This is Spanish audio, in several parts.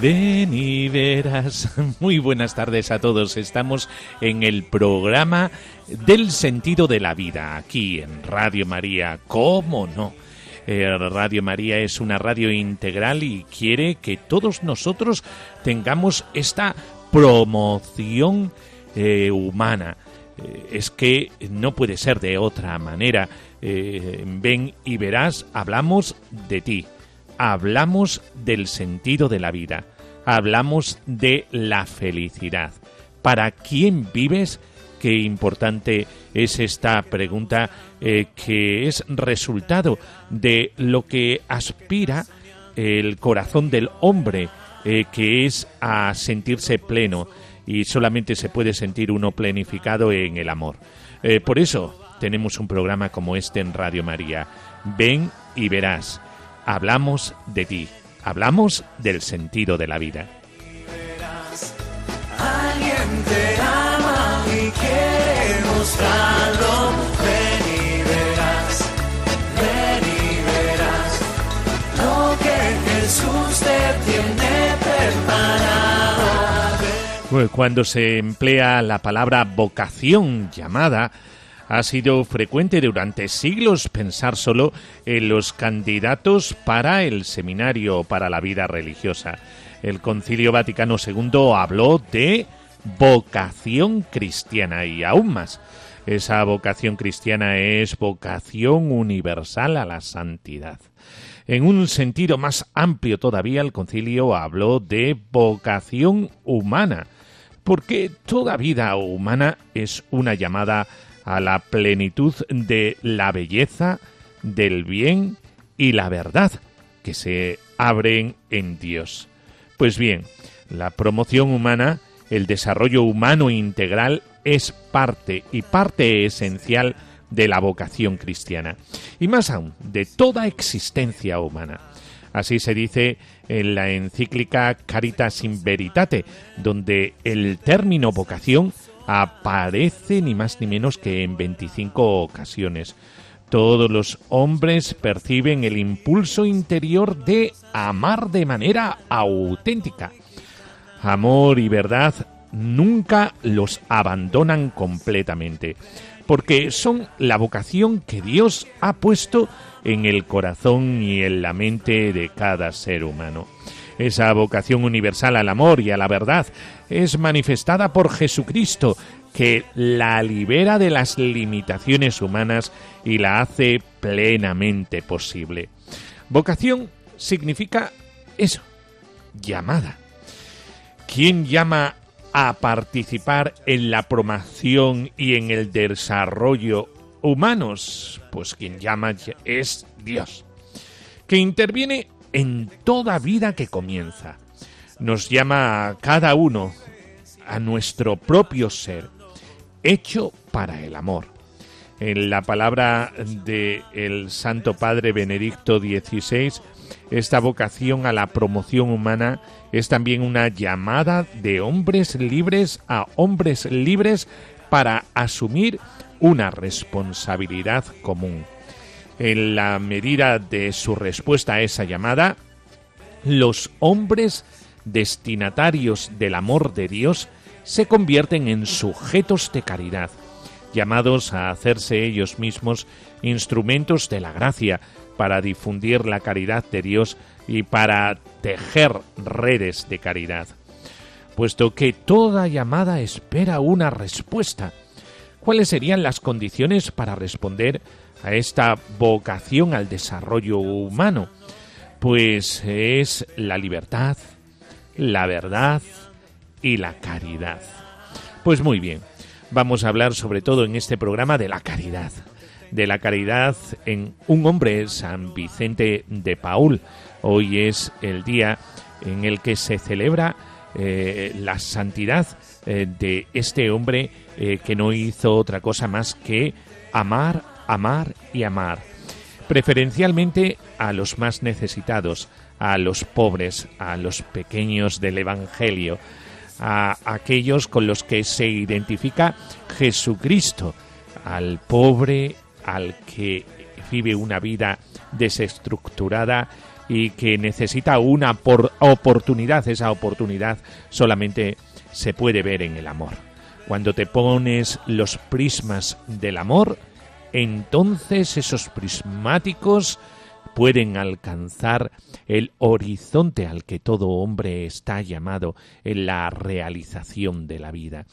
ven y verás. Muy buenas tardes a todos. Estamos en el programa del sentido de la vida, aquí en Radio María. ¿Cómo no? Eh, radio María es una radio integral y quiere que todos nosotros tengamos esta promoción eh, humana. Eh, es que no puede ser de otra manera. Ven y verás, hablamos de ti hablamos del sentido de la vida, hablamos de la felicidad. ¿Para quién vives? Qué importante es esta pregunta eh, que es resultado de lo que aspira el corazón del hombre, eh, que es a sentirse pleno y solamente se puede sentir uno plenificado en el amor. Eh, por eso tenemos un programa como este en Radio María. Ven y verás hablamos de ti, hablamos del sentido de la vida. Alguien te ama y quiere mostrarlo. Ven y verás, ven y verás lo que Jesús te tiene preparado. Cuando se emplea la palabra vocación llamada, ha sido frecuente durante siglos pensar solo en los candidatos para el seminario para la vida religiosa. El Concilio Vaticano II habló de vocación cristiana y aún más. Esa vocación cristiana es vocación universal a la santidad. En un sentido más amplio todavía, el concilio habló de vocación humana, porque toda vida humana es una llamada a la plenitud de la belleza, del bien y la verdad que se abren en Dios. Pues bien, la promoción humana, el desarrollo humano integral es parte y parte esencial de la vocación cristiana, y más aún, de toda existencia humana. Así se dice en la encíclica Caritas in Veritate, donde el término vocación aparece ni más ni menos que en 25 ocasiones. Todos los hombres perciben el impulso interior de amar de manera auténtica. Amor y verdad nunca los abandonan completamente, porque son la vocación que Dios ha puesto en el corazón y en la mente de cada ser humano. Esa vocación universal al amor y a la verdad es manifestada por Jesucristo, que la libera de las limitaciones humanas y la hace plenamente posible. Vocación significa eso, llamada. ¿Quién llama a participar en la promoción y en el desarrollo humanos? Pues quien llama es Dios, que interviene en toda vida que comienza. Nos llama a cada uno a nuestro propio ser, hecho para el amor. En la palabra del el Santo Padre Benedicto XVI, esta vocación a la promoción humana es también una llamada de hombres libres a hombres libres para asumir una responsabilidad común. En la medida de su respuesta a esa llamada, los hombres destinatarios del amor de Dios se convierten en sujetos de caridad, llamados a hacerse ellos mismos instrumentos de la gracia para difundir la caridad de Dios y para tejer redes de caridad. puesto que toda llamada espera una respuesta. ¿Cuáles serían las condiciones para responder a esta vocación al desarrollo humano? Pues es la libertad, la verdad y la caridad. Pues muy bien, vamos a hablar sobre todo en este programa de la caridad. De la caridad en un hombre, San Vicente de Paul. Hoy es el día en el que se celebra eh, la santidad eh, de este hombre eh, que no hizo otra cosa más que amar, amar y amar. Preferencialmente a los más necesitados, a los pobres, a los pequeños del Evangelio, a aquellos con los que se identifica Jesucristo, al pobre, al que vive una vida desestructurada y que necesita una oportunidad. Esa oportunidad solamente se puede ver en el amor. Cuando te pones los prismas del amor, entonces esos prismáticos pueden alcanzar el horizonte al que todo hombre está llamado en la realización de la vida.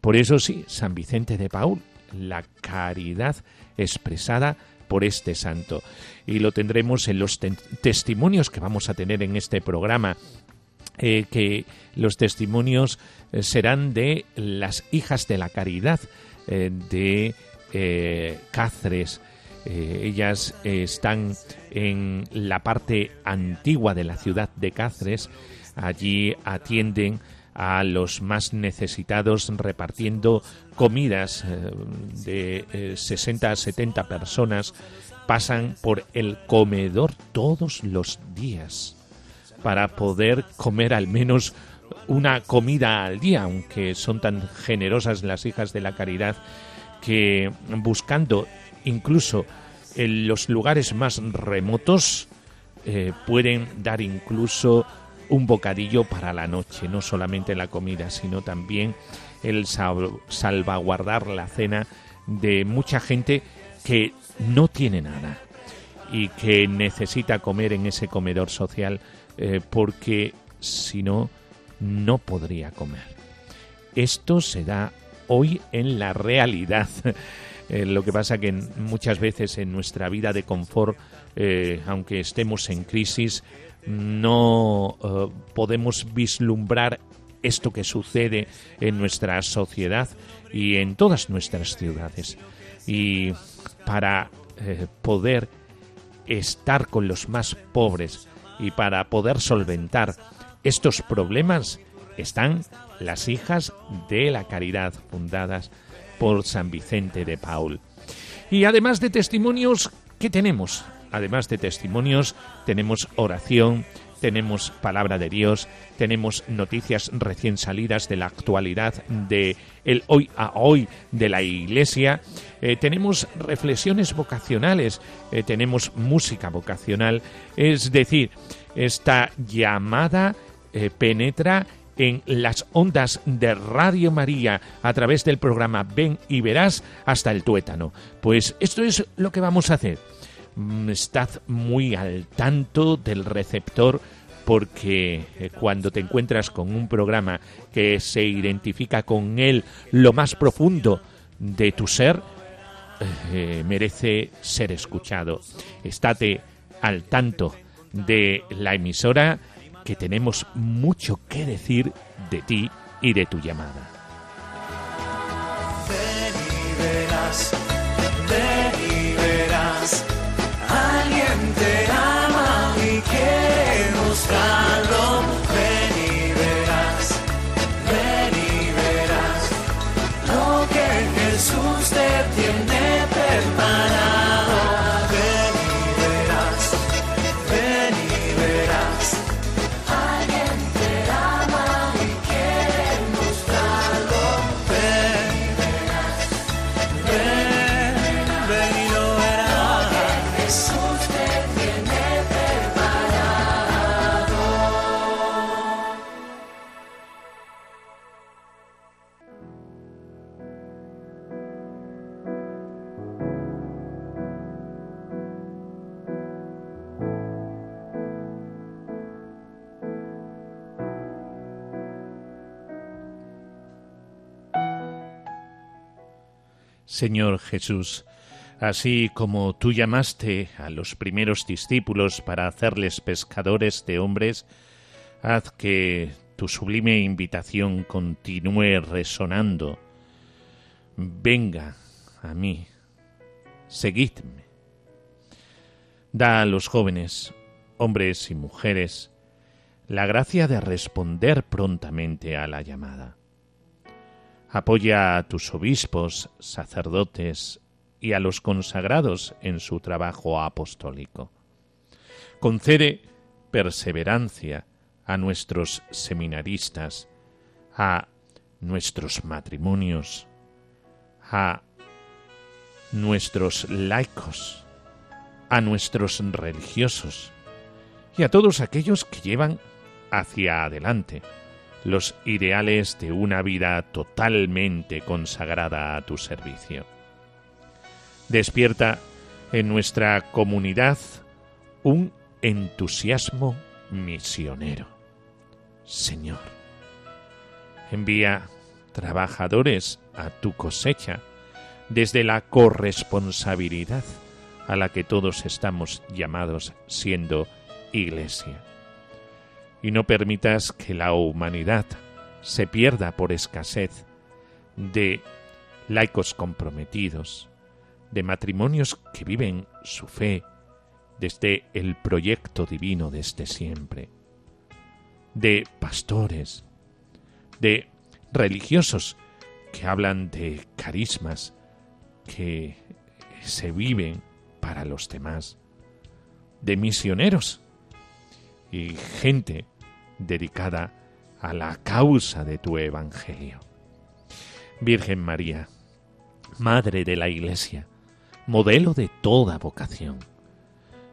Por eso sí, San Vicente de Paul, la caridad expresada por este santo. Y lo tendremos en los testimonios que vamos a tener en este programa, eh, que los testimonios eh, serán de las hijas de la caridad eh, de Cáceres, eh, ellas eh, están en la parte antigua de la ciudad de Cáceres. Allí atienden a los más necesitados repartiendo comidas eh, de 60 a 70 personas. Pasan por el comedor todos los días para poder comer al menos una comida al día, aunque son tan generosas las hijas de la caridad que buscando incluso en los lugares más remotos eh, pueden dar incluso un bocadillo para la noche, no solamente la comida, sino también el salvaguardar la cena de mucha gente que no tiene nada y que necesita comer en ese comedor social eh, porque si no, no podría comer. Esto se da hoy en la realidad. Eh, lo que pasa que muchas veces en nuestra vida de confort, eh, aunque estemos en crisis, no eh, podemos vislumbrar esto que sucede en nuestra sociedad y en todas nuestras ciudades. Y para poder estar con los más pobres y para poder solventar estos problemas están las hijas de la caridad fundadas por San Vicente de Paul. Y además de testimonios, ¿qué tenemos? Además de testimonios, tenemos oración, tenemos palabra de Dios, tenemos noticias recién salidas de la actualidad de el hoy a hoy de la Iglesia, eh, tenemos reflexiones vocacionales, eh, tenemos música vocacional, es decir, esta llamada eh, penetra en las ondas de Radio María a través del programa Ven y Verás hasta el tuétano. Pues esto es lo que vamos a hacer. Mm, estad muy al tanto del receptor porque eh, cuando te encuentras con un programa que se identifica con él lo más profundo de tu ser, eh, merece ser escuchado. Estate al tanto de la emisora que tenemos mucho que decir de ti y de tu llamada. Ven y verás, ven y verás, alguien te ama y quiere mostrarlo. Señor Jesús, así como tú llamaste a los primeros discípulos para hacerles pescadores de hombres, haz que tu sublime invitación continúe resonando. Venga a mí, seguidme. Da a los jóvenes, hombres y mujeres, la gracia de responder prontamente a la llamada. Apoya a tus obispos, sacerdotes y a los consagrados en su trabajo apostólico. Concede perseverancia a nuestros seminaristas, a nuestros matrimonios, a nuestros laicos, a nuestros religiosos y a todos aquellos que llevan hacia adelante los ideales de una vida totalmente consagrada a tu servicio. Despierta en nuestra comunidad un entusiasmo misionero. Señor, envía trabajadores a tu cosecha desde la corresponsabilidad a la que todos estamos llamados siendo iglesia y no permitas que la humanidad se pierda por escasez de laicos comprometidos, de matrimonios que viven su fe desde el proyecto divino desde siempre, de pastores, de religiosos que hablan de carismas que se viven para los demás, de misioneros y gente dedicada a la causa de tu Evangelio. Virgen María, Madre de la Iglesia, modelo de toda vocación,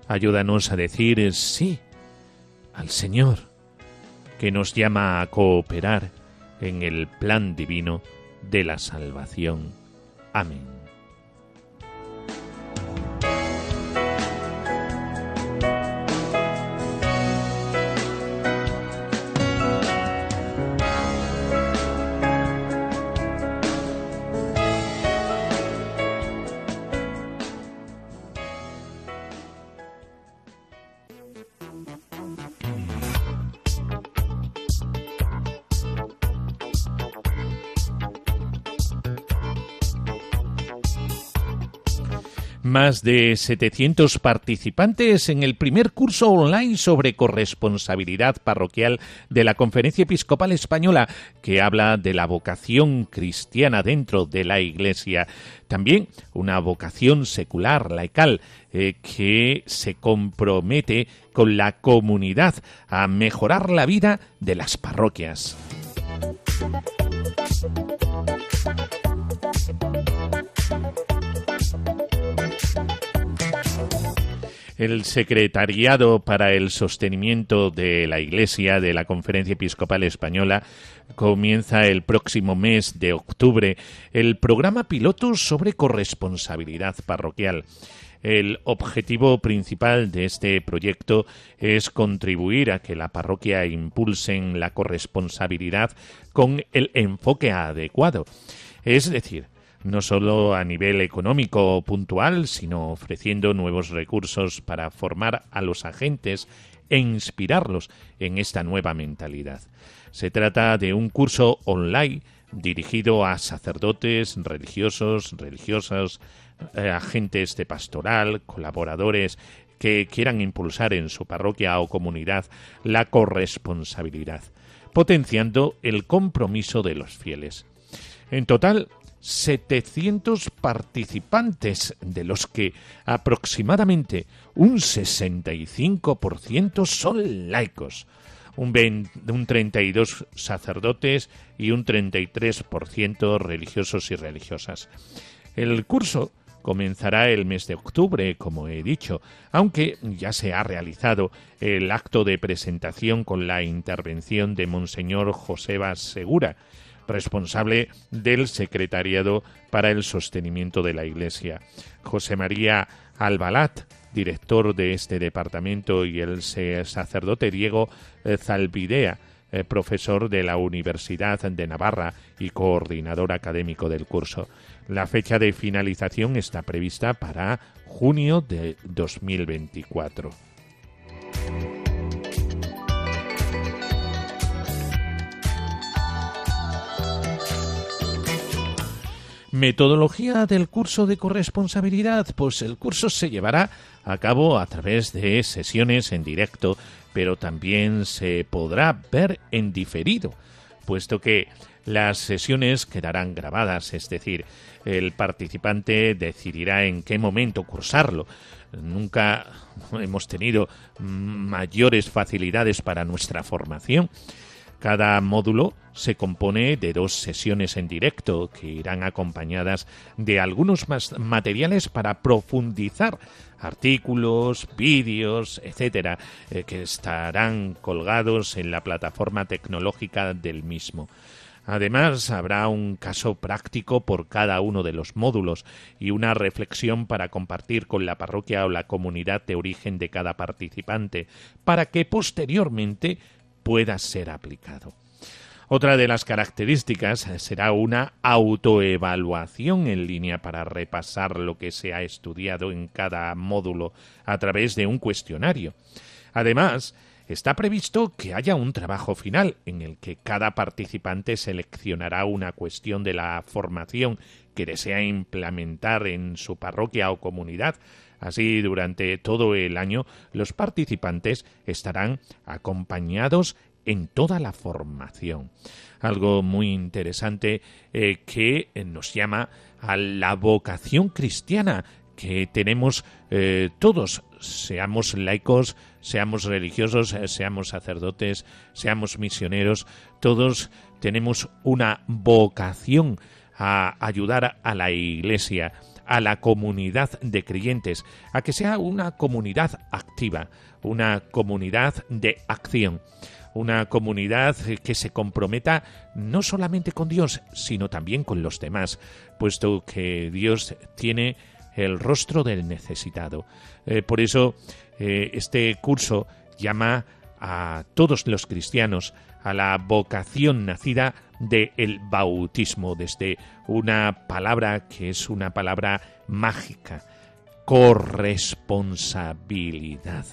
ayúdanos a decir sí al Señor, que nos llama a cooperar en el plan divino de la salvación. Amén. Más de 700 participantes en el primer curso online sobre corresponsabilidad parroquial de la Conferencia Episcopal Española, que habla de la vocación cristiana dentro de la Iglesia. También una vocación secular, laical, eh, que se compromete con la comunidad a mejorar la vida de las parroquias. El Secretariado para el Sostenimiento de la Iglesia de la Conferencia Episcopal Española comienza el próximo mes de octubre el programa piloto sobre corresponsabilidad parroquial. El objetivo principal de este proyecto es contribuir a que la parroquia impulse la corresponsabilidad con el enfoque adecuado. Es decir, no solo a nivel económico puntual, sino ofreciendo nuevos recursos para formar a los agentes e inspirarlos en esta nueva mentalidad. Se trata de un curso online dirigido a sacerdotes, religiosos, religiosas, eh, agentes de pastoral, colaboradores que quieran impulsar en su parroquia o comunidad la corresponsabilidad, potenciando el compromiso de los fieles. En total, 700 participantes, de los que aproximadamente un 65% son laicos, un, un 32 sacerdotes y un 33% religiosos y religiosas. El curso comenzará el mes de octubre, como he dicho, aunque ya se ha realizado el acto de presentación con la intervención de Monseñor Joseba Segura, responsable del Secretariado para el Sostenimiento de la Iglesia. José María Albalat, director de este departamento, y el sacerdote Diego Zalbidea, eh, profesor de la Universidad de Navarra y coordinador académico del curso. La fecha de finalización está prevista para junio de 2024. Metodología del curso de corresponsabilidad. Pues el curso se llevará a cabo a través de sesiones en directo, pero también se podrá ver en diferido, puesto que las sesiones quedarán grabadas, es decir, el participante decidirá en qué momento cursarlo. Nunca hemos tenido mayores facilidades para nuestra formación cada módulo se compone de dos sesiones en directo que irán acompañadas de algunos más materiales para profundizar artículos, vídeos, etcétera, eh, que estarán colgados en la plataforma tecnológica del mismo. Además, habrá un caso práctico por cada uno de los módulos y una reflexión para compartir con la parroquia o la comunidad de origen de cada participante, para que posteriormente pueda ser aplicado. Otra de las características será una autoevaluación en línea para repasar lo que se ha estudiado en cada módulo a través de un cuestionario. Además, está previsto que haya un trabajo final en el que cada participante seleccionará una cuestión de la formación que desea implementar en su parroquia o comunidad Así, durante todo el año, los participantes estarán acompañados en toda la formación. Algo muy interesante eh, que nos llama a la vocación cristiana que tenemos eh, todos, seamos laicos, seamos religiosos, eh, seamos sacerdotes, seamos misioneros, todos tenemos una vocación a ayudar a la Iglesia, a la comunidad de creyentes, a que sea una comunidad activa, una comunidad de acción, una comunidad que se comprometa no solamente con Dios, sino también con los demás, puesto que Dios tiene el rostro del necesitado. Eh, por eso eh, este curso llama a todos los cristianos a la vocación nacida del el bautismo, desde una palabra que es una palabra mágica, corresponsabilidad.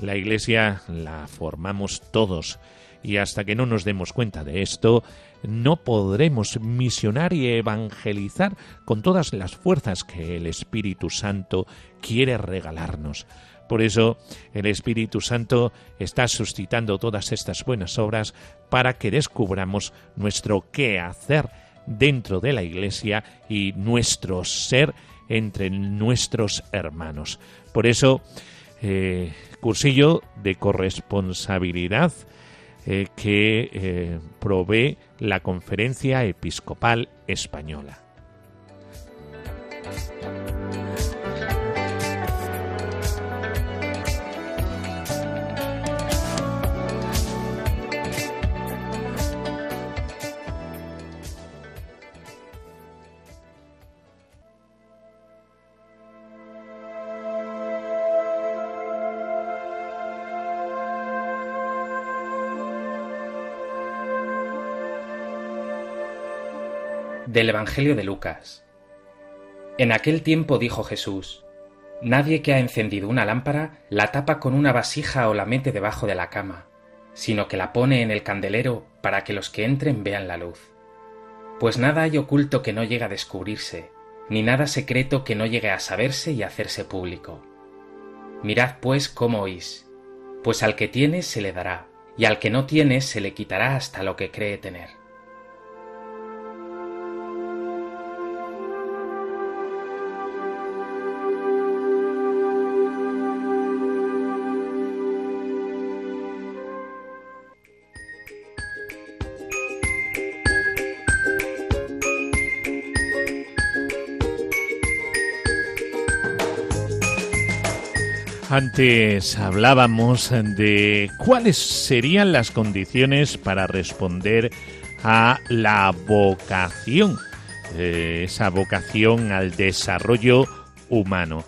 La Iglesia la formamos todos y hasta que no nos demos cuenta de esto, no podremos misionar y evangelizar con todas las fuerzas que el Espíritu Santo quiere regalarnos. Por eso el Espíritu Santo está suscitando todas estas buenas obras para que descubramos nuestro qué hacer dentro de la Iglesia y nuestro ser entre nuestros hermanos. Por eso, eh, cursillo de corresponsabilidad eh, que eh, provee la Conferencia Episcopal Española. Del Evangelio de Lucas. En aquel tiempo dijo Jesús, Nadie que ha encendido una lámpara la tapa con una vasija o la mete debajo de la cama, sino que la pone en el candelero para que los que entren vean la luz. Pues nada hay oculto que no llegue a descubrirse, ni nada secreto que no llegue a saberse y hacerse público. Mirad pues cómo oís, pues al que tiene se le dará, y al que no tiene se le quitará hasta lo que cree tener. Antes hablábamos de cuáles serían las condiciones para responder a la vocación, eh, esa vocación al desarrollo humano.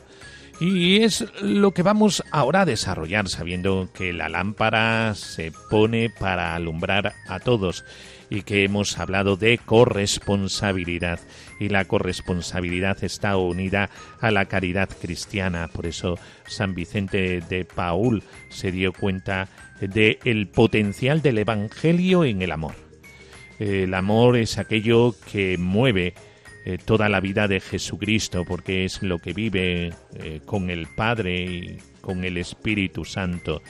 Y es lo que vamos ahora a desarrollar, sabiendo que la lámpara se pone para alumbrar a todos y que hemos hablado de corresponsabilidad. Y la corresponsabilidad está unida a la caridad cristiana. Por eso San Vicente de Paul se dio cuenta de el potencial del Evangelio en el amor. El amor es aquello que mueve eh, toda la vida de Jesucristo, porque es lo que vive eh, con el Padre y con el Espíritu Santo.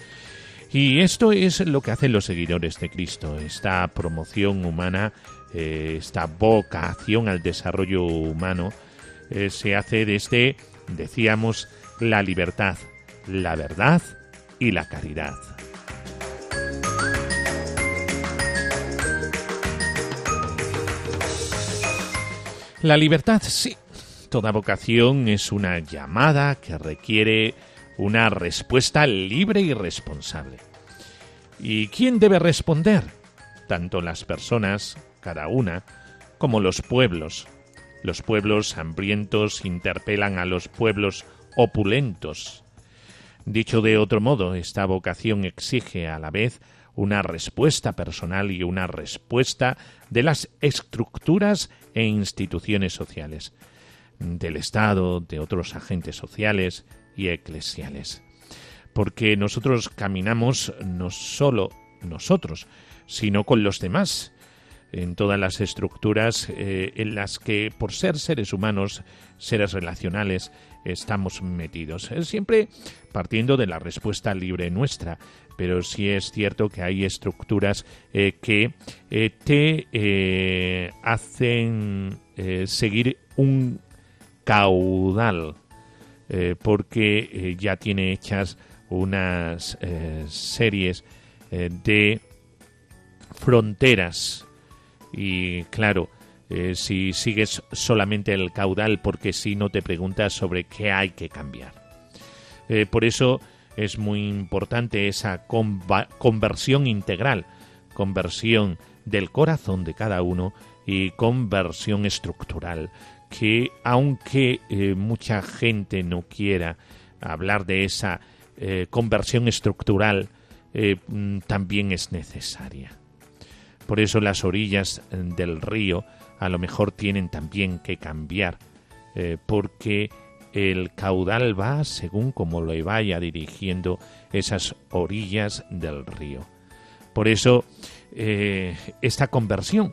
Y esto es lo que hacen los seguidores de Cristo, esta promoción humana, eh, esta vocación al desarrollo humano, se hace desde, decíamos, la libertad, la verdad y la caridad. La libertad, sí. Toda vocación es una llamada que requiere una respuesta libre y responsable. ¿Y quién debe responder? Tanto las personas, cada una, como los pueblos. Los pueblos hambrientos interpelan a los pueblos opulentos. Dicho de otro modo, esta vocación exige a la vez una respuesta personal y una respuesta de las estructuras e instituciones sociales, del Estado, de otros agentes sociales y eclesiales. Porque nosotros caminamos no solo nosotros, sino con los demás, en todas las estructuras eh, en las que, por ser seres humanos, seres relacionales, estamos metidos. Siempre partiendo de la respuesta libre nuestra, pero sí es cierto que hay estructuras eh, que eh, te eh, hacen seguir un caudal, porque ya tiene hechas unas series de fronteras y claro, si sigues solamente el caudal porque si no te preguntas sobre qué hay que cambiar. por eso es muy importante esa conversión integral, conversión del corazón de cada uno y conversión estructural, que aunque eh, mucha gente no quiera hablar de esa eh, conversión estructural, eh, mm, también es necesaria. Por eso las orillas del río a lo mejor tienen también que cambiar, porque el caudal va según como lo vaya dirigiendo esas orillas del río. Por eso, esta conversión,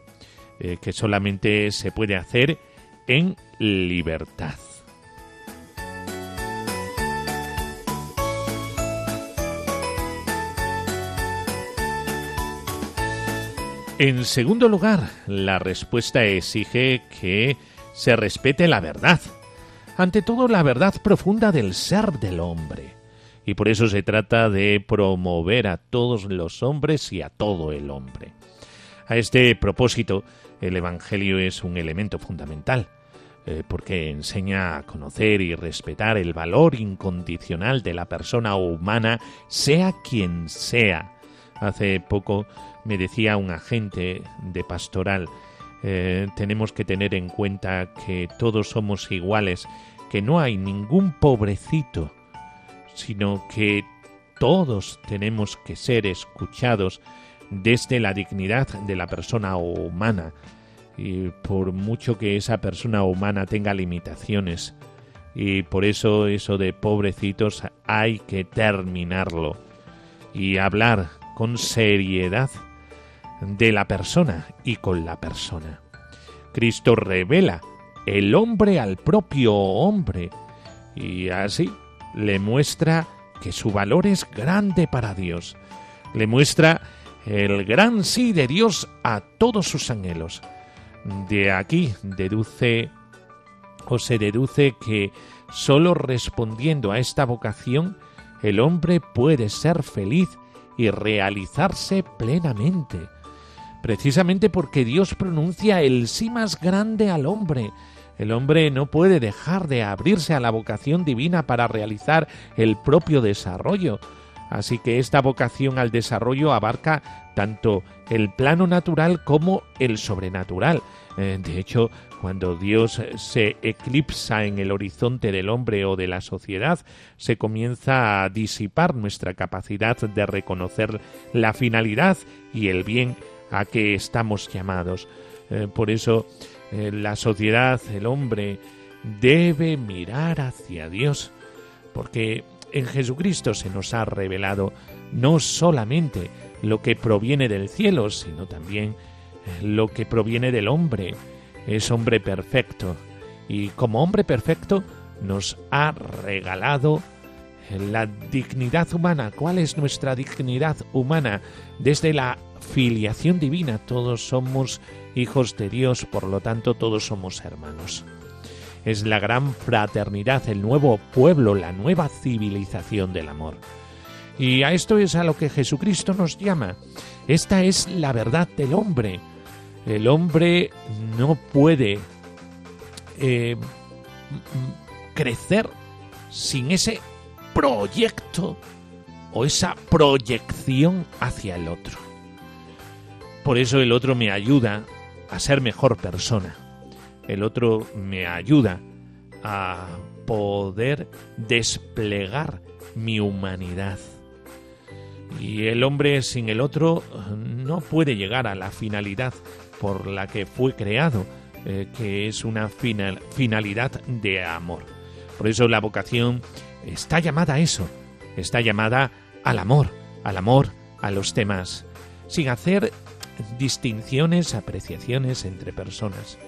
que solamente se puede hacer en libertad. En segundo lugar, la respuesta exige que se respete la verdad, ante todo la verdad profunda del ser del hombre. Y por eso se trata de promover a todos los hombres y a todo el hombre. A este propósito, el Evangelio es un elemento fundamental, eh, porque enseña a conocer y respetar el valor incondicional de la persona humana, sea quien sea. Hace poco me decía un agente de pastoral, eh, tenemos que tener en cuenta que todos somos iguales, que no hay ningún pobrecito, sino que todos tenemos que ser escuchados desde la dignidad de la persona humana, y por mucho que esa persona humana tenga limitaciones, y por eso eso de pobrecitos hay que terminarlo y hablar con seriedad de la persona y con la persona. Cristo revela el hombre al propio hombre y así le muestra que su valor es grande para Dios. Le muestra el gran sí de Dios a todos sus anhelos. De aquí deduce o se deduce que sólo respondiendo a esta vocación el hombre puede ser feliz y realizarse plenamente precisamente porque Dios pronuncia el sí más grande al hombre. El hombre no puede dejar de abrirse a la vocación divina para realizar el propio desarrollo. Así que esta vocación al desarrollo abarca tanto el plano natural como el sobrenatural. Eh, de hecho, cuando Dios se eclipsa en el horizonte del hombre o de la sociedad, se comienza a disipar nuestra capacidad de reconocer la finalidad y el bien a que estamos llamados. Eh, por eso eh, la sociedad, el hombre, debe mirar hacia Dios, porque en Jesucristo se nos ha revelado no solamente lo que proviene del cielo, sino también eh, lo que proviene del hombre. Es hombre perfecto y como hombre perfecto nos ha regalado la dignidad humana. ¿Cuál es nuestra dignidad humana? Desde la filiación divina todos somos hijos de Dios, por lo tanto todos somos hermanos es la gran fraternidad, el nuevo pueblo, la nueva civilización del amor. Y a esto es a lo que Jesucristo nos llama. Esta es la verdad del hombre. El hombre no puede eh, crecer sin ese proyecto o esa proyección hacia el otro. Por eso el otro me ayuda a ser mejor persona el otro me ayuda a poder desplegar mi humanidad. Y el hombre sin el otro no puede llegar a la finalidad por la que fue creado, eh, que es una finalidad de amor. Por eso la vocación está llamada a eso, está llamada al amor, al amor a los demás, sin hacer distinciones, apreciaciones entre personas.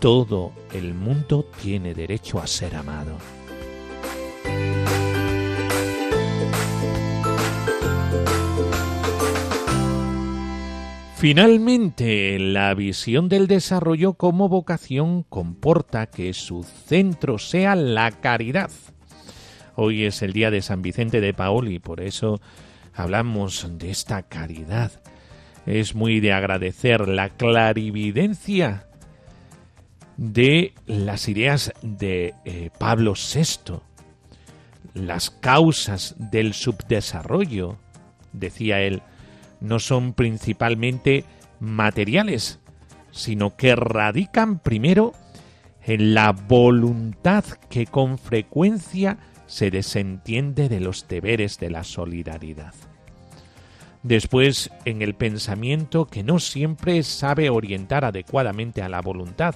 Todo el mundo tiene derecho a ser amado. Finalmente, la visión del desarrollo como vocación comporta que su centro sea la caridad. Hoy es el día de San Vicente de Paul y por eso hablamos de esta caridad. Es muy de agradecer la clarividencia de las ideas de eh, Pablo VI, las causas del subdesarrollo, decía él, no son principalmente materiales, sino que radican primero en la voluntad que con frecuencia se desentiende de los deberes de la solidaridad. Después, en el pensamiento que no siempre sabe orientar adecuadamente a la voluntad,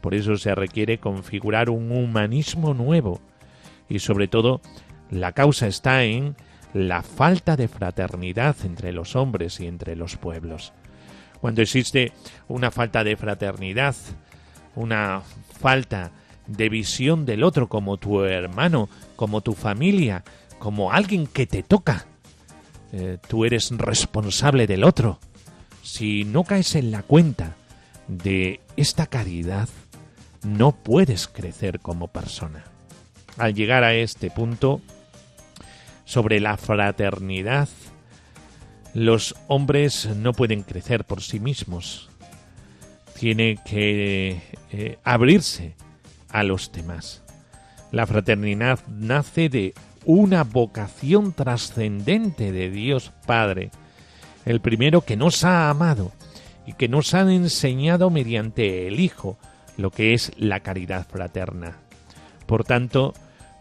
por eso se requiere configurar un humanismo nuevo. Y sobre todo, la causa está en la falta de fraternidad entre los hombres y entre los pueblos. Cuando existe una falta de fraternidad, una falta de visión del otro como tu hermano, como tu familia, como alguien que te toca, eh, tú eres responsable del otro. Si no caes en la cuenta de esta caridad, no puedes crecer como persona. Al llegar a este punto, sobre la fraternidad, los hombres no pueden crecer por sí mismos. Tiene que eh, abrirse a los demás. La fraternidad nace de una vocación trascendente de Dios Padre, el primero que nos ha amado y que nos ha enseñado mediante el Hijo lo que es la caridad fraterna. Por tanto,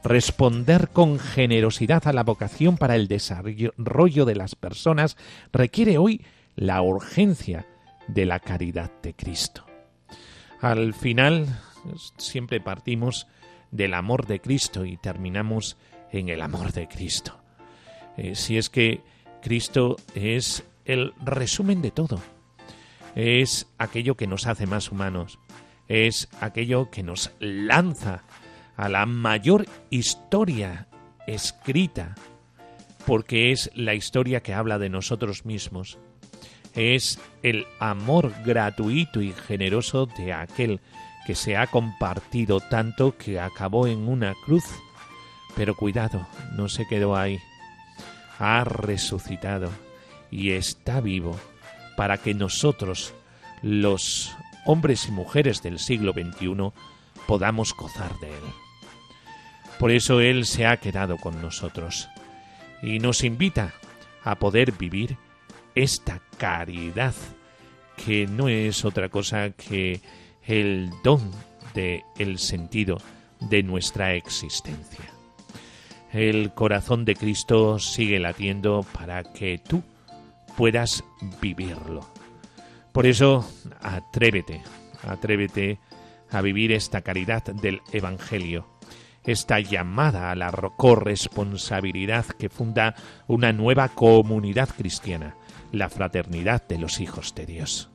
responder con generosidad a la vocación para el desarrollo de las personas requiere hoy la urgencia de la caridad de Cristo. Al final, siempre partimos del amor de Cristo y terminamos en el amor de Cristo. Eh, si es que Cristo es el resumen de todo, es aquello que nos hace más humanos, es aquello que nos lanza a la mayor historia escrita, porque es la historia que habla de nosotros mismos. Es el amor gratuito y generoso de aquel que se ha compartido tanto que acabó en una cruz. Pero cuidado, no se quedó ahí. Ha resucitado y está vivo para que nosotros, los hombres y mujeres del siglo XXI, podamos gozar de Él. Por eso Él se ha quedado con nosotros. y nos invita a poder vivir esta caridad que no es otra cosa que el don de el sentido de nuestra existencia. El corazón de Cristo sigue latiendo para que tú puedas vivirlo. Por eso, atrévete, atrévete a vivir esta caridad del Evangelio, esta llamada a la corresponsabilidad que funda una nueva comunidad cristiana, la fraternidad de los hijos de Dios.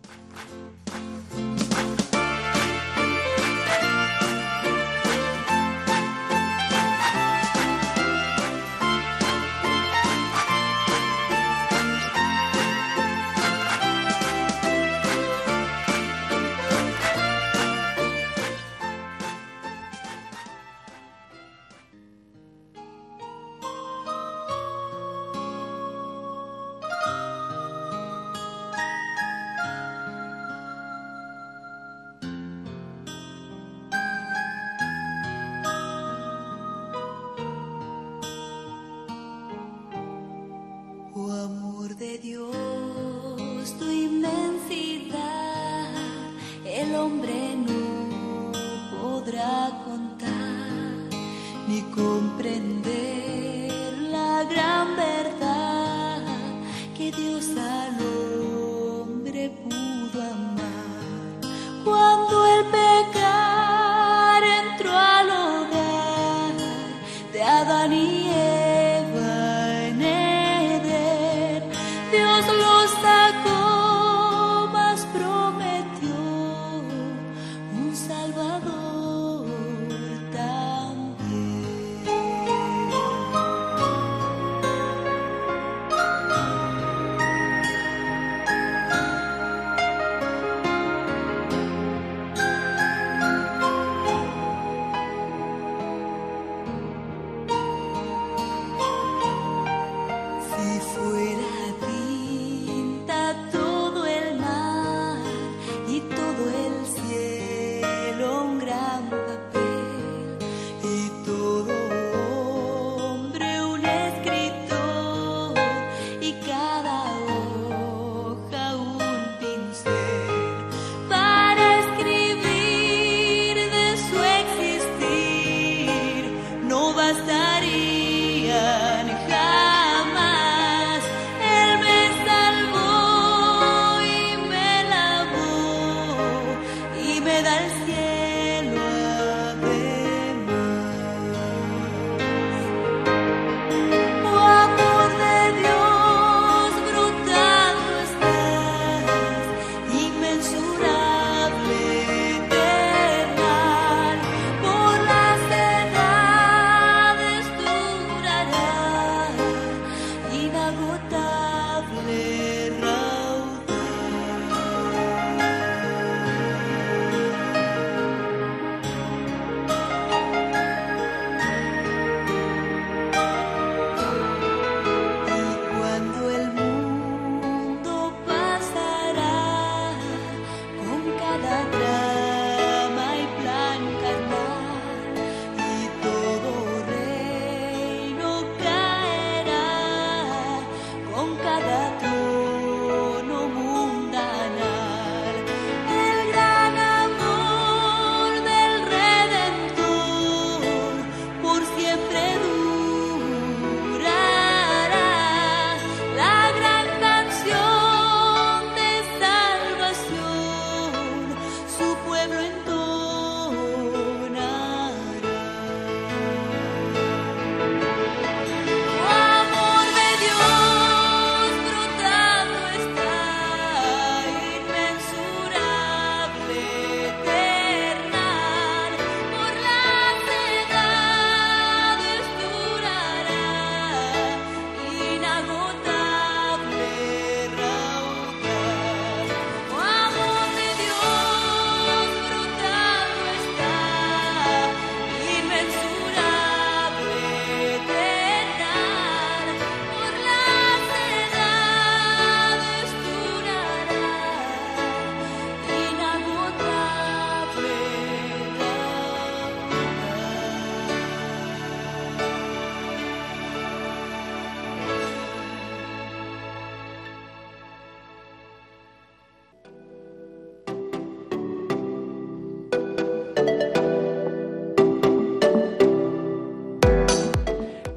yeah.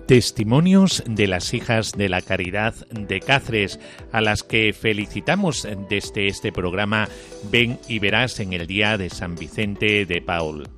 Testimonios de las hijas de la caridad de Cáceres, a las que felicitamos desde este programa Ven y verás en el día de San Vicente de Paul.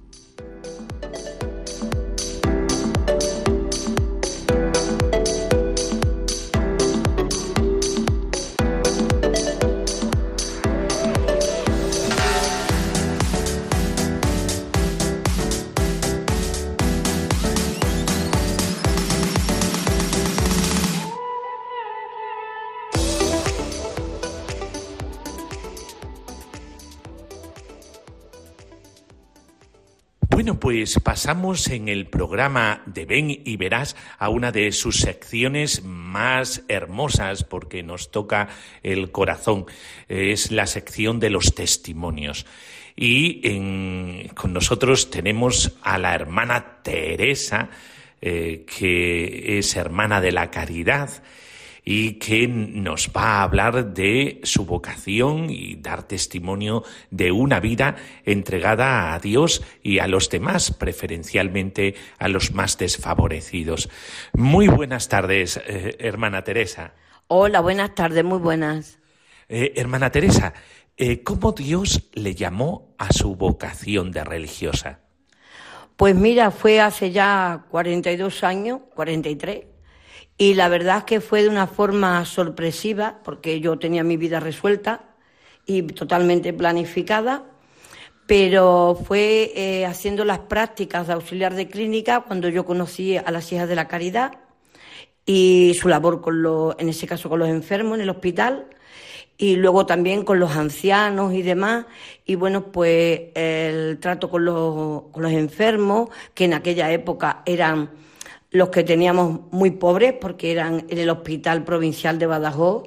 Pues pasamos en el programa de Ven y Verás a una de sus secciones más hermosas porque nos toca el corazón. Es la sección de los testimonios. Y con nosotros tenemos a la hermana Teresa, eh, que es hermana de la caridad y que nos va a hablar de su vocación y dar testimonio de una vida entregada a Dios y a los demás, preferencialmente a los más desfavorecidos. Muy buenas tardes, eh, hermana Teresa. Hola, buenas tardes, muy buenas. Eh, hermana Teresa, eh, ¿cómo Dios le llamó a su vocación de religiosa? Pues mira, fue hace ya 42 años, 43, y la verdad es que fue de una forma sorpresiva, porque yo tenía mi vida resuelta y totalmente planificada, pero fue eh, haciendo las prácticas de auxiliar de clínica cuando yo conocí a las hijas de la caridad y su labor con los, en ese caso con los enfermos en el hospital y luego también con los ancianos y demás. Y bueno, pues el trato con los, con los enfermos, que en aquella época eran los que teníamos muy pobres porque eran en el Hospital Provincial de Badajoz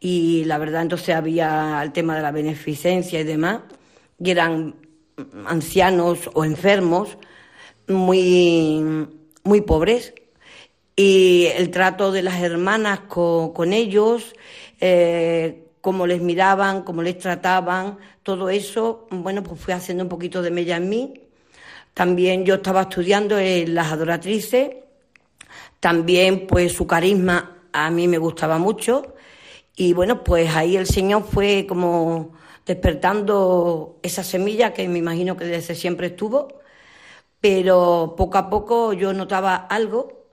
y la verdad entonces había el tema de la beneficencia y demás y eran ancianos o enfermos muy, muy pobres y el trato de las hermanas con, ellos, eh, cómo les miraban, cómo les trataban, todo eso, bueno, pues fui haciendo un poquito de mella en mí. También yo estaba estudiando en las adoratrices también, pues su carisma a mí me gustaba mucho. Y bueno, pues ahí el Señor fue como despertando esa semilla que me imagino que desde siempre estuvo. Pero poco a poco yo notaba algo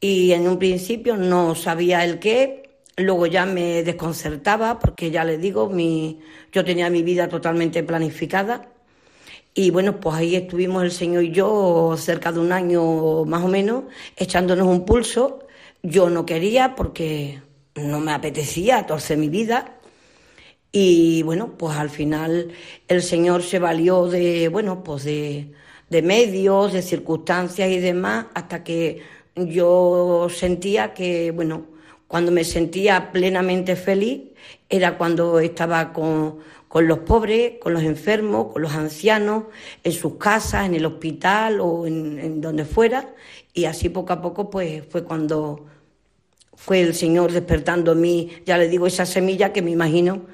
y en un principio no sabía el qué. Luego ya me desconcertaba porque ya les digo, mi, yo tenía mi vida totalmente planificada. Y bueno, pues ahí estuvimos el Señor y yo cerca de un año más o menos, echándonos un pulso. Yo no quería porque no me apetecía torcer mi vida. Y bueno, pues al final el Señor se valió de, bueno, pues de, de medios, de circunstancias y demás, hasta que yo sentía que, bueno, cuando me sentía plenamente feliz era cuando estaba con con los pobres, con los enfermos, con los ancianos, en sus casas, en el hospital o en, donde fuera. Y así poco a poco, pues fue cuando fue el Señor despertando en mí, ya le digo, esa semilla que me imagino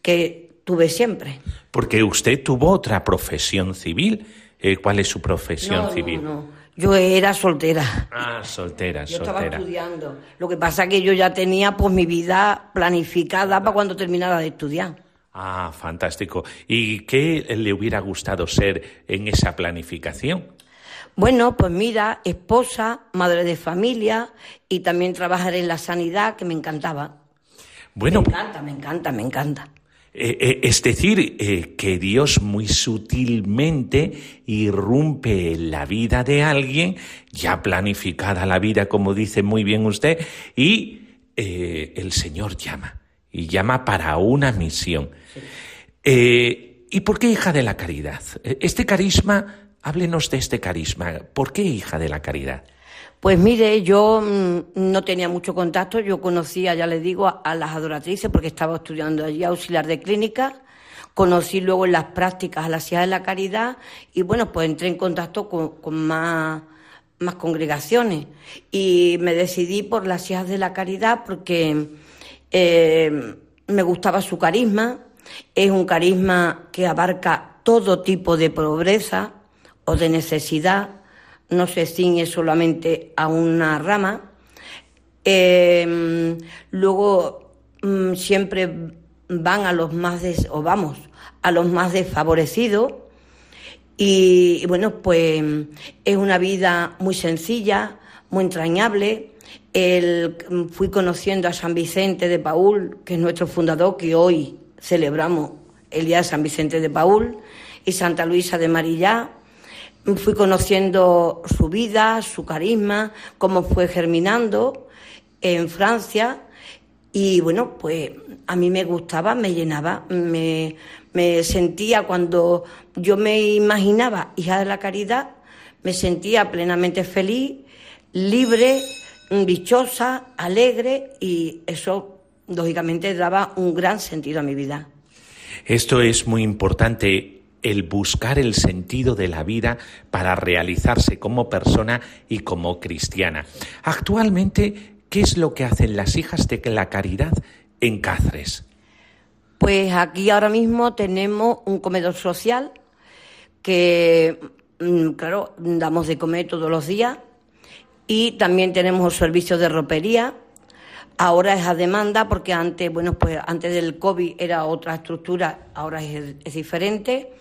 que tuve siempre. Porque usted tuvo otra profesión civil. Eh, ¿Cuál es su profesión civil? No, no. Yo era soltera. Ah, soltera, yo soltera. estaba estudiando. Lo que pasa es que yo ya tenía pues mi vida planificada para cuando terminara de estudiar. Ah, fantástico. ¿Y qué le hubiera gustado ser en esa planificación? Bueno, pues mira, esposa, madre de familia y también trabajar en la sanidad, que me encantaba. Bueno, me encanta, me encanta, me encanta. Eh, eh, es decir, eh, que Dios muy sutilmente irrumpe en la vida de alguien, ya planificada la vida, como dice muy bien usted, y el Señor llama y llama para una misión. Eh, ¿Y por qué hija de la caridad? Este carisma, háblenos de este carisma. ¿Por qué hija de la caridad? Pues mire, yo mm, no tenía mucho contacto, yo conocía, ya le digo, a, las adoratrices porque estaba estudiando allí auxiliar de clínica, conocí luego en las prácticas a las hijas de la caridad y bueno, pues entré en contacto con, más, más congregaciones y me decidí por las hijas de la caridad porque eh, me gustaba su carisma, es un carisma que abarca todo tipo de pobreza o de necesidad, no se ciñe solamente a una rama. Em, luego mm, siempre van a los más des, o vamos a los más desfavorecidos y, bueno pues es una vida muy sencilla, muy entrañable. Fui conociendo a San Vicente de Paul, que es nuestro fundador, que hoy celebramos el día de San Vicente de Paul, y Santa Luisa de Marillá. Fui conociendo su vida, su carisma, cómo fue germinando en Francia y bueno, pues a mí me gustaba, me llenaba, me sentía cuando yo me imaginaba hija de la caridad, me sentía plenamente feliz, libre, dichosa, alegre y eso lógicamente daba un gran sentido a mi vida. Esto es muy importante, el buscar el sentido de la vida para realizarse como persona y como cristiana. Actualmente, ¿Qué es lo que hacen las hijas de la caridad en Cáceres? Pues aquí ahora mismo tenemos un comedor social que, mm, claro, damos de comer todos los días y también tenemos servicios de ropería. Ahora es a demanda porque antes, bueno, pues antes del COVID era otra estructura, ahora es, diferente.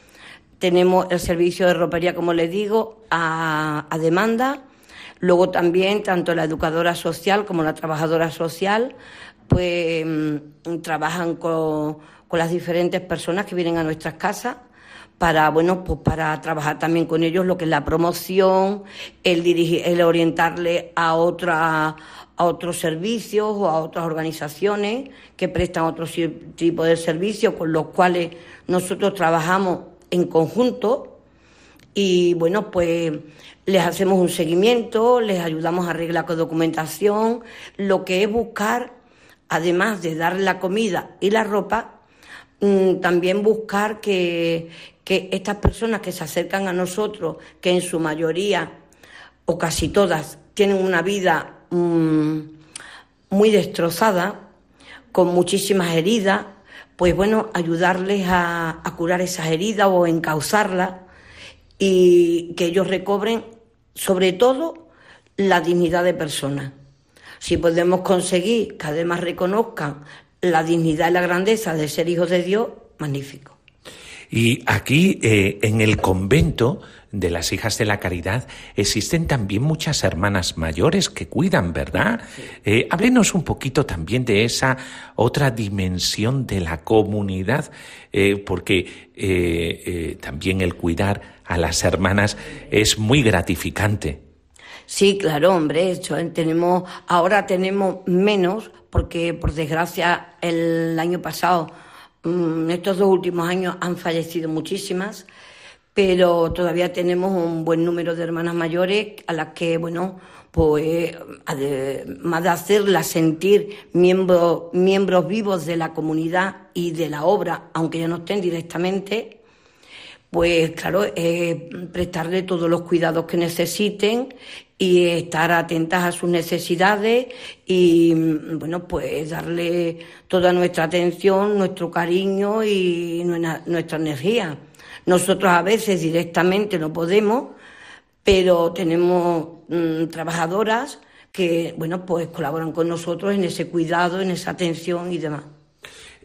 Tenemos el servicio de ropería, como les digo, a demanda Luego también tanto la educadora social como la trabajadora social pues mm, trabajan con, las diferentes personas que vienen a nuestras casas para bueno pues para trabajar también con ellos lo que es la promoción el dirigir el orientarle a otra a otros servicios o a otras organizaciones que prestan otro tipo de servicios con los cuales nosotros trabajamos en conjunto. Y bueno pues les hacemos un seguimiento, les ayudamos a arreglar con documentación, lo que es buscar, además de darle la comida y la ropa, mm, también buscar que, estas personas que se acercan a nosotros, que en su mayoría o casi todas tienen una vida mm, muy destrozada, con muchísimas heridas, pues bueno, ayudarles a, a curar esas heridas o encauzarlas y que ellos recobren sobre todo la dignidad de persona. Si podemos conseguir que además reconozcan la dignidad y la grandeza de ser hijos de Dios, magnífico. Y aquí, eh, en el convento de las hijas de la caridad, existen también muchas hermanas mayores que cuidan, ¿verdad? Eh, háblenos un poquito también de esa otra dimensión de la comunidad, eh, porque también el cuidar a las hermanas es muy gratificante. Sí, claro, hombre, hecho, tenemos, ahora tenemos menos, porque por desgracia el año pasado, estos dos últimos años han fallecido muchísimas, pero todavía tenemos un buen número de hermanas mayores a las que, bueno, pues además de hacerlas sentir miembros, miembros vivos de la comunidad y de la obra, aunque ya no estén directamente, pues claro, prestarle todos los cuidados que necesiten y estar atentas a sus necesidades y bueno, pues darle toda nuestra atención, nuestro cariño y nuestra energía. Nosotros a veces directamente no podemos, pero tenemos mm, trabajadoras que bueno, pues colaboran con nosotros en ese cuidado, en esa atención y demás.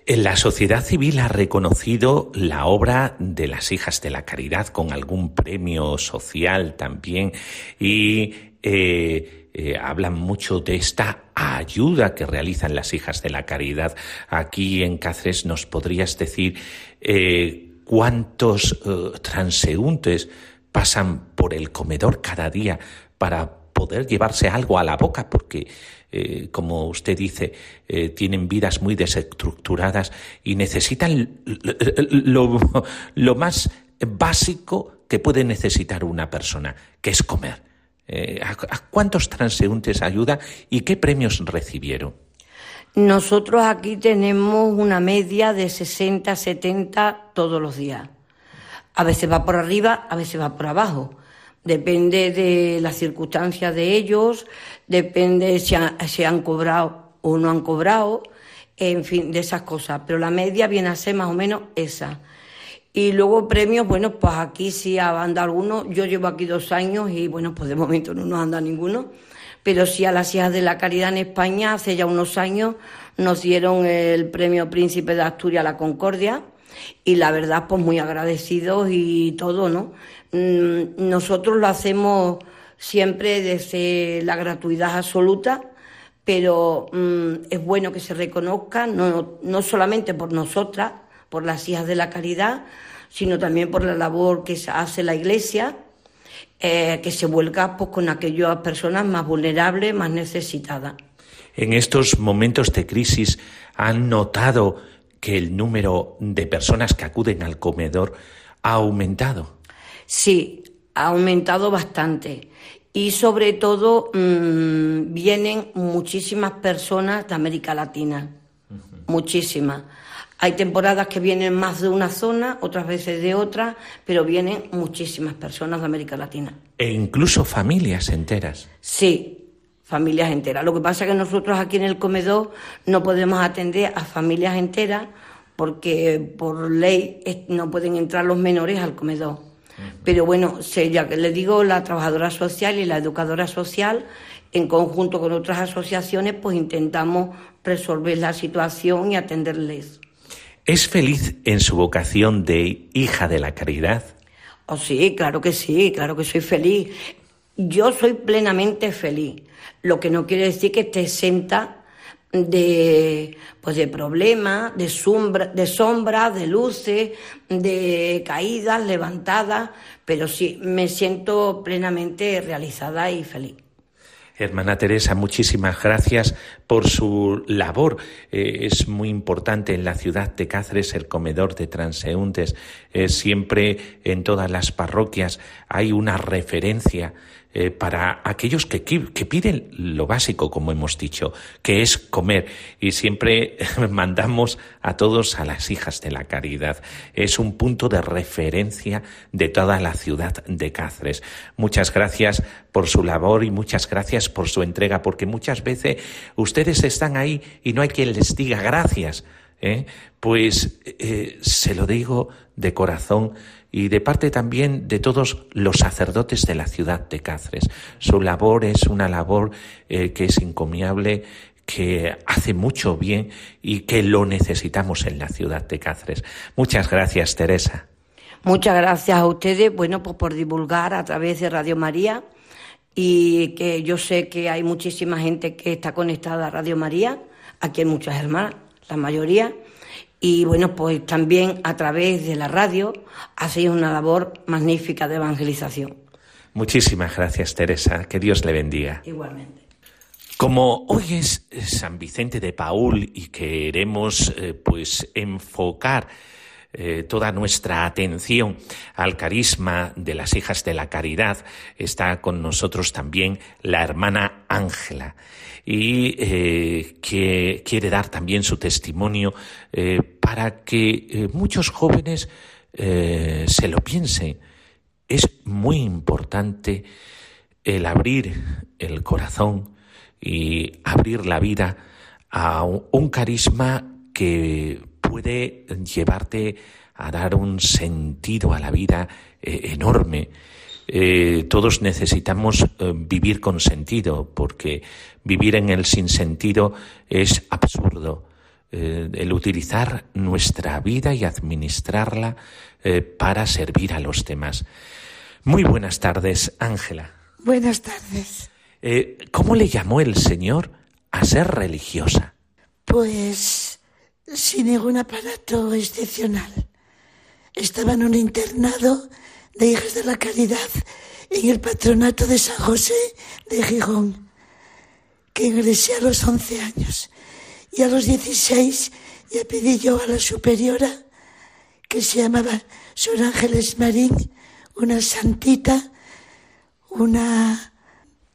La sociedad civil ha reconocido la obra de las hijas de la caridad con algún premio social también y eh, eh, hablan mucho de esta ayuda que realizan las hijas de la caridad. Aquí en Cáceres nos podrías decir eh, cuántos transeúntes pasan por el comedor cada día para poder llevarse algo a la boca, porque eh, como usted dice, eh, tienen vidas muy desestructuradas y necesitan lo, más básico que puede necesitar una persona, que es comer. Eh, ¿a, cuántos transeúntes ayuda y qué premios recibieron? Nosotros aquí tenemos una media de 60, 70 todos los días. A veces va por arriba, a veces va por abajo. Depende de las circunstancias de ellos, depende si, si han cobrado o no han cobrado, en fin, de esas cosas. Pero la media viene a ser más o menos esa. Y luego premios, bueno, pues aquí sí anda alguno. Yo llevo aquí dos años y bueno, pues de momento no nos anda ninguno. Pero sí a las hijas de la caridad en España, hace ya unos años, nos dieron el premio Príncipe de Asturias La Concordia. Y la verdad, pues muy agradecidos y todo, ¿no? Mm, nosotros lo hacemos siempre desde la gratuidad absoluta, pero mm, es bueno que se reconozca, no, no solamente por nosotras, por las hijas de la caridad, sino también por la labor que hace la Iglesia, eh, que se vuelca pues, con aquellas personas más vulnerables, más necesitadas. En estos momentos de crisis, ¿han notado que el número de personas que acuden al comedor ha aumentado? Sí, ha aumentado bastante. Y sobre todo mm, vienen muchísimas personas de América Latina, muchísimas. Hay temporadas que vienen más de una zona, otras veces de otra, pero vienen muchísimas personas de América Latina. E incluso familias enteras. Sí, familias enteras. Lo que pasa es que nosotros aquí en el comedor no podemos atender a familias enteras porque por ley no pueden entrar los menores al comedor. Pero bueno, ya que le digo, la trabajadora social y la educadora social, en conjunto con otras asociaciones, pues intentamos resolver la situación y atenderles. ¿Es feliz en su vocación de hija de la caridad? Oh, sí, claro que sí, claro que soy feliz. Yo soy plenamente feliz, lo que no quiere decir que esté exenta de, pues de problemas, de, sombra, de sombras, de luces, de caídas, levantadas, pero sí, me siento plenamente realizada y feliz. Hermana Teresa, muchísimas gracias por su labor. Eh, es muy importante en la ciudad de Cáceres el comedor de transeúntes. siempre en todas las parroquias hay una referencia eh, para aquellos que, que, piden lo básico, como hemos dicho, que es comer. Y siempre mandamos a todos a las hijas de la caridad. Es un punto de referencia de toda la ciudad de Cáceres. Muchas gracias por su labor y muchas gracias por su entrega, porque muchas veces ustedes están ahí y no hay quien les diga gracias. ¿eh? Pues eh, se lo digo de corazón y de parte también de todos los sacerdotes de la ciudad de Cáceres. Su labor es una labor eh, que es encomiable, que hace mucho bien y que lo necesitamos en la ciudad de Cáceres. Muchas gracias, Teresa. Muchas gracias a ustedes, bueno, pues por divulgar a través de Radio María y que yo sé que hay muchísima gente que está conectada a Radio María, aquí hay muchas hermanas, la mayoría, y bueno, pues también a través de la radio sido una labor magnífica de evangelización. Muchísimas gracias, Teresa. Que Dios le bendiga. Igualmente. Como hoy es San Vicente de Paul y queremos eh, pues enfocar eh, toda nuestra atención al carisma de las hijas de la caridad, está con nosotros también la hermana Ángela y eh, que quiere dar también su testimonio eh, para que muchos jóvenes se lo piensen. Es muy importante el abrir el corazón y abrir la vida a un carisma que puede llevarte a dar un sentido a la vida enorme. todos necesitamos vivir con sentido, porque Vivir en el sinsentido es absurdo. Eh, el utilizar nuestra vida y administrarla eh, para servir a los demás. Muy buenas tardes, Ángela. Buenas tardes. Eh, ¿Cómo le llamó el Señor a ser religiosa? Pues sin ningún aparato excepcional. Estaba en un internado de hijas de la caridad en el patronato de San José de Gijón que ingresé a los 11 años y a los 16 ya pedí yo a la superiora, que se llamaba Sor Ángeles Marín, una santita, una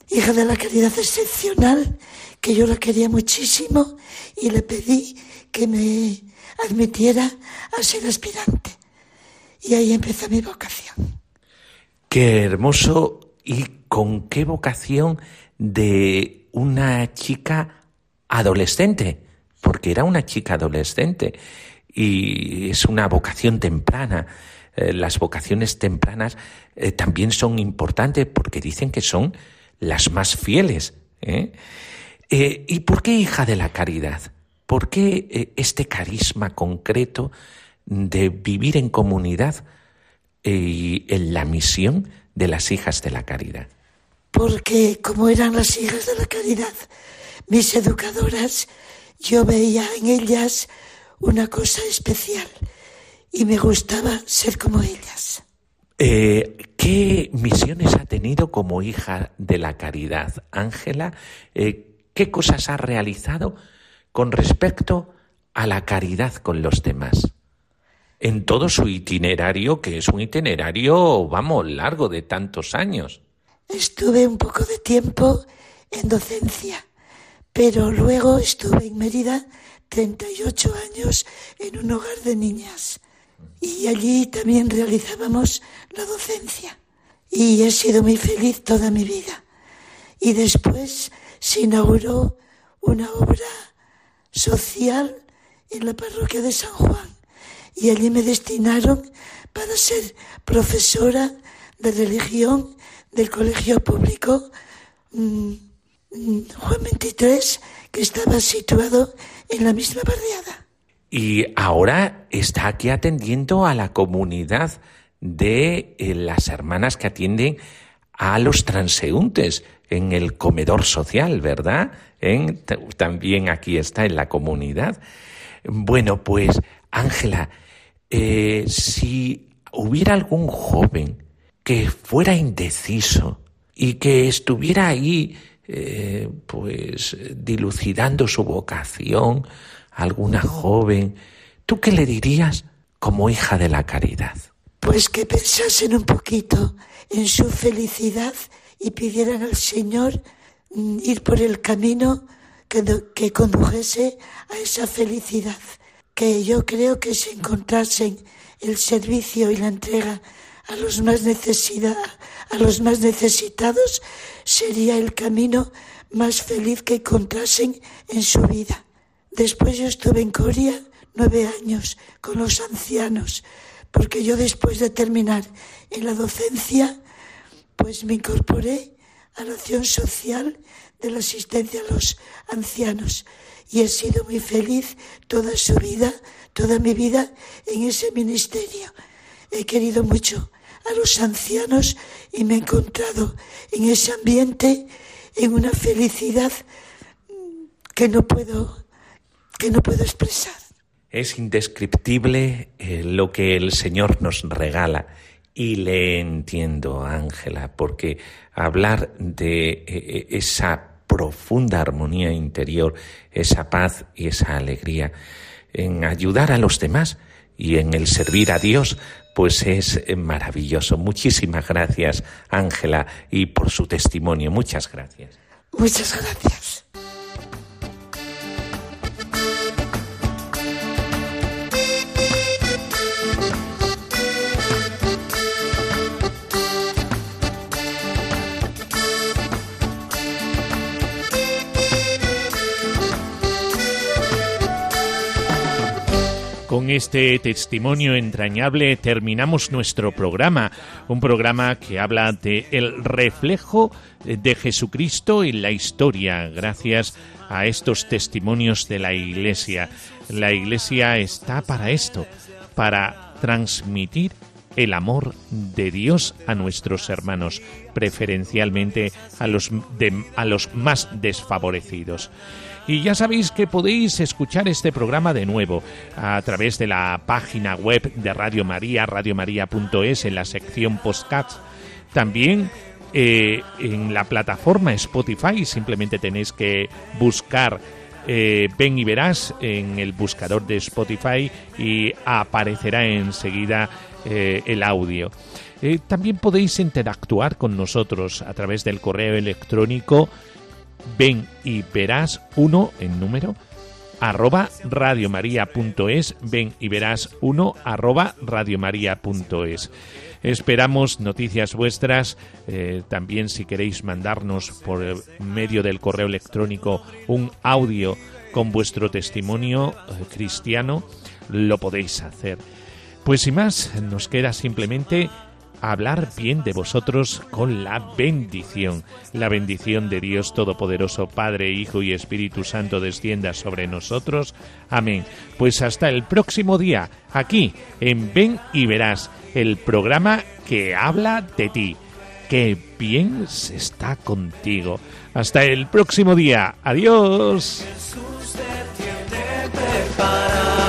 hija de la caridad excepcional, que yo la quería muchísimo y le pedí que me admitiera a ser aspirante. Y ahí empezó mi vocación. Qué hermoso y con qué vocación de una chica adolescente, porque era una chica adolescente. y es una vocación temprana. Eh, las vocaciones tempranas eh, también son importantes porque dicen que son las más fieles. ¿eh? ¿Y por qué hija de la caridad? ¿Por qué este carisma concreto de vivir en comunidad y en la misión de las hijas de la caridad? Porque como eran las hijas de la caridad, mis educadoras, yo veía en ellas una cosa especial y me gustaba ser como ellas. Eh, ¿Qué misiones ha tenido como hija de la caridad, Ángela? Eh, ¿Qué cosas ha realizado con respecto a la caridad con los demás? En todo su itinerario, que es un itinerario, vamos, largo de tantos años. Estuve un poco de tiempo en docencia, pero luego estuve en Mérida 38 años en un hogar de niñas y allí también realizábamos la docencia y he sido muy feliz toda mi vida. Y después se inauguró una obra social en la parroquia de San Juan y allí me destinaron para ser profesora de religión del colegio público mm, mm, Juan 23 que estaba situado en la misma barriada. Y ahora está aquí atendiendo a la comunidad de eh, las hermanas que atienden a los transeúntes en el comedor social, ¿verdad? También aquí está en la comunidad. Bueno, pues Ángela, eh, si hubiera algún joven que fuera indeciso y que estuviera ahí eh, pues dilucidando su vocación, alguna joven, ¿tú qué le dirías como hija de la caridad? Pues que pensasen un poquito en su felicidad y pidieran al Señor ir por el camino que, condujese a esa felicidad, que yo creo que se encontrasen el servicio y la entrega a los más a los más necesitados sería el camino más feliz que encontrasen en su vida. Después yo estuve en Corea nueve años con los ancianos, porque yo después de terminar en la docencia, pues me incorporé a la acción social de la asistencia a los ancianos y he sido muy feliz toda su vida, toda mi vida en ese ministerio. He querido mucho a los ancianos y me he encontrado en ese ambiente en una felicidad que no puedo que no puedo expresar. Es indescriptible eh, lo que el Señor nos regala y le entiendo, Ángela, porque hablar de eh, eh, esa profunda armonía interior, esa paz y esa alegría en ayudar a los demás y en el servir a Dios, pues es maravilloso. Muchísimas gracias, Ángela, y por su testimonio. Muchas gracias. Muchas gracias. Con este testimonio entrañable terminamos nuestro programa, un programa que habla de el reflejo de Jesucristo en la historia, gracias a estos testimonios de la Iglesia. La Iglesia está para esto, para transmitir el amor de Dios a nuestros hermanos, preferencialmente a los, a los más desfavorecidos. Y ya sabéis que podéis escuchar este programa de nuevo a través de la página web de Radio María, radiomaria.es, en la sección Postcats. También eh, en la plataforma Spotify, simplemente tenéis que buscar eh, Ven y verás en el buscador de Spotify y aparecerá enseguida eh, el audio. también podéis interactuar con nosotros a través del correo electrónico ven y verás uno en número arroba radiomaria.es, ven y verás uno arroba radiomaria.es. Esperamos noticias vuestras, eh, también si queréis mandarnos por medio del correo electrónico un audio con vuestro testimonio eh, cristiano lo podéis hacer. Pues sin más, nos queda simplemente hablar bien de vosotros con la bendición. La bendición de Dios Todopoderoso, Padre, Hijo y Espíritu Santo descienda sobre nosotros. Amén. Pues hasta el próximo día, aquí, en Ven y Verás, el programa que habla de ti. Que bien se está contigo. Hasta el próximo día. Adiós. Jesús tiene.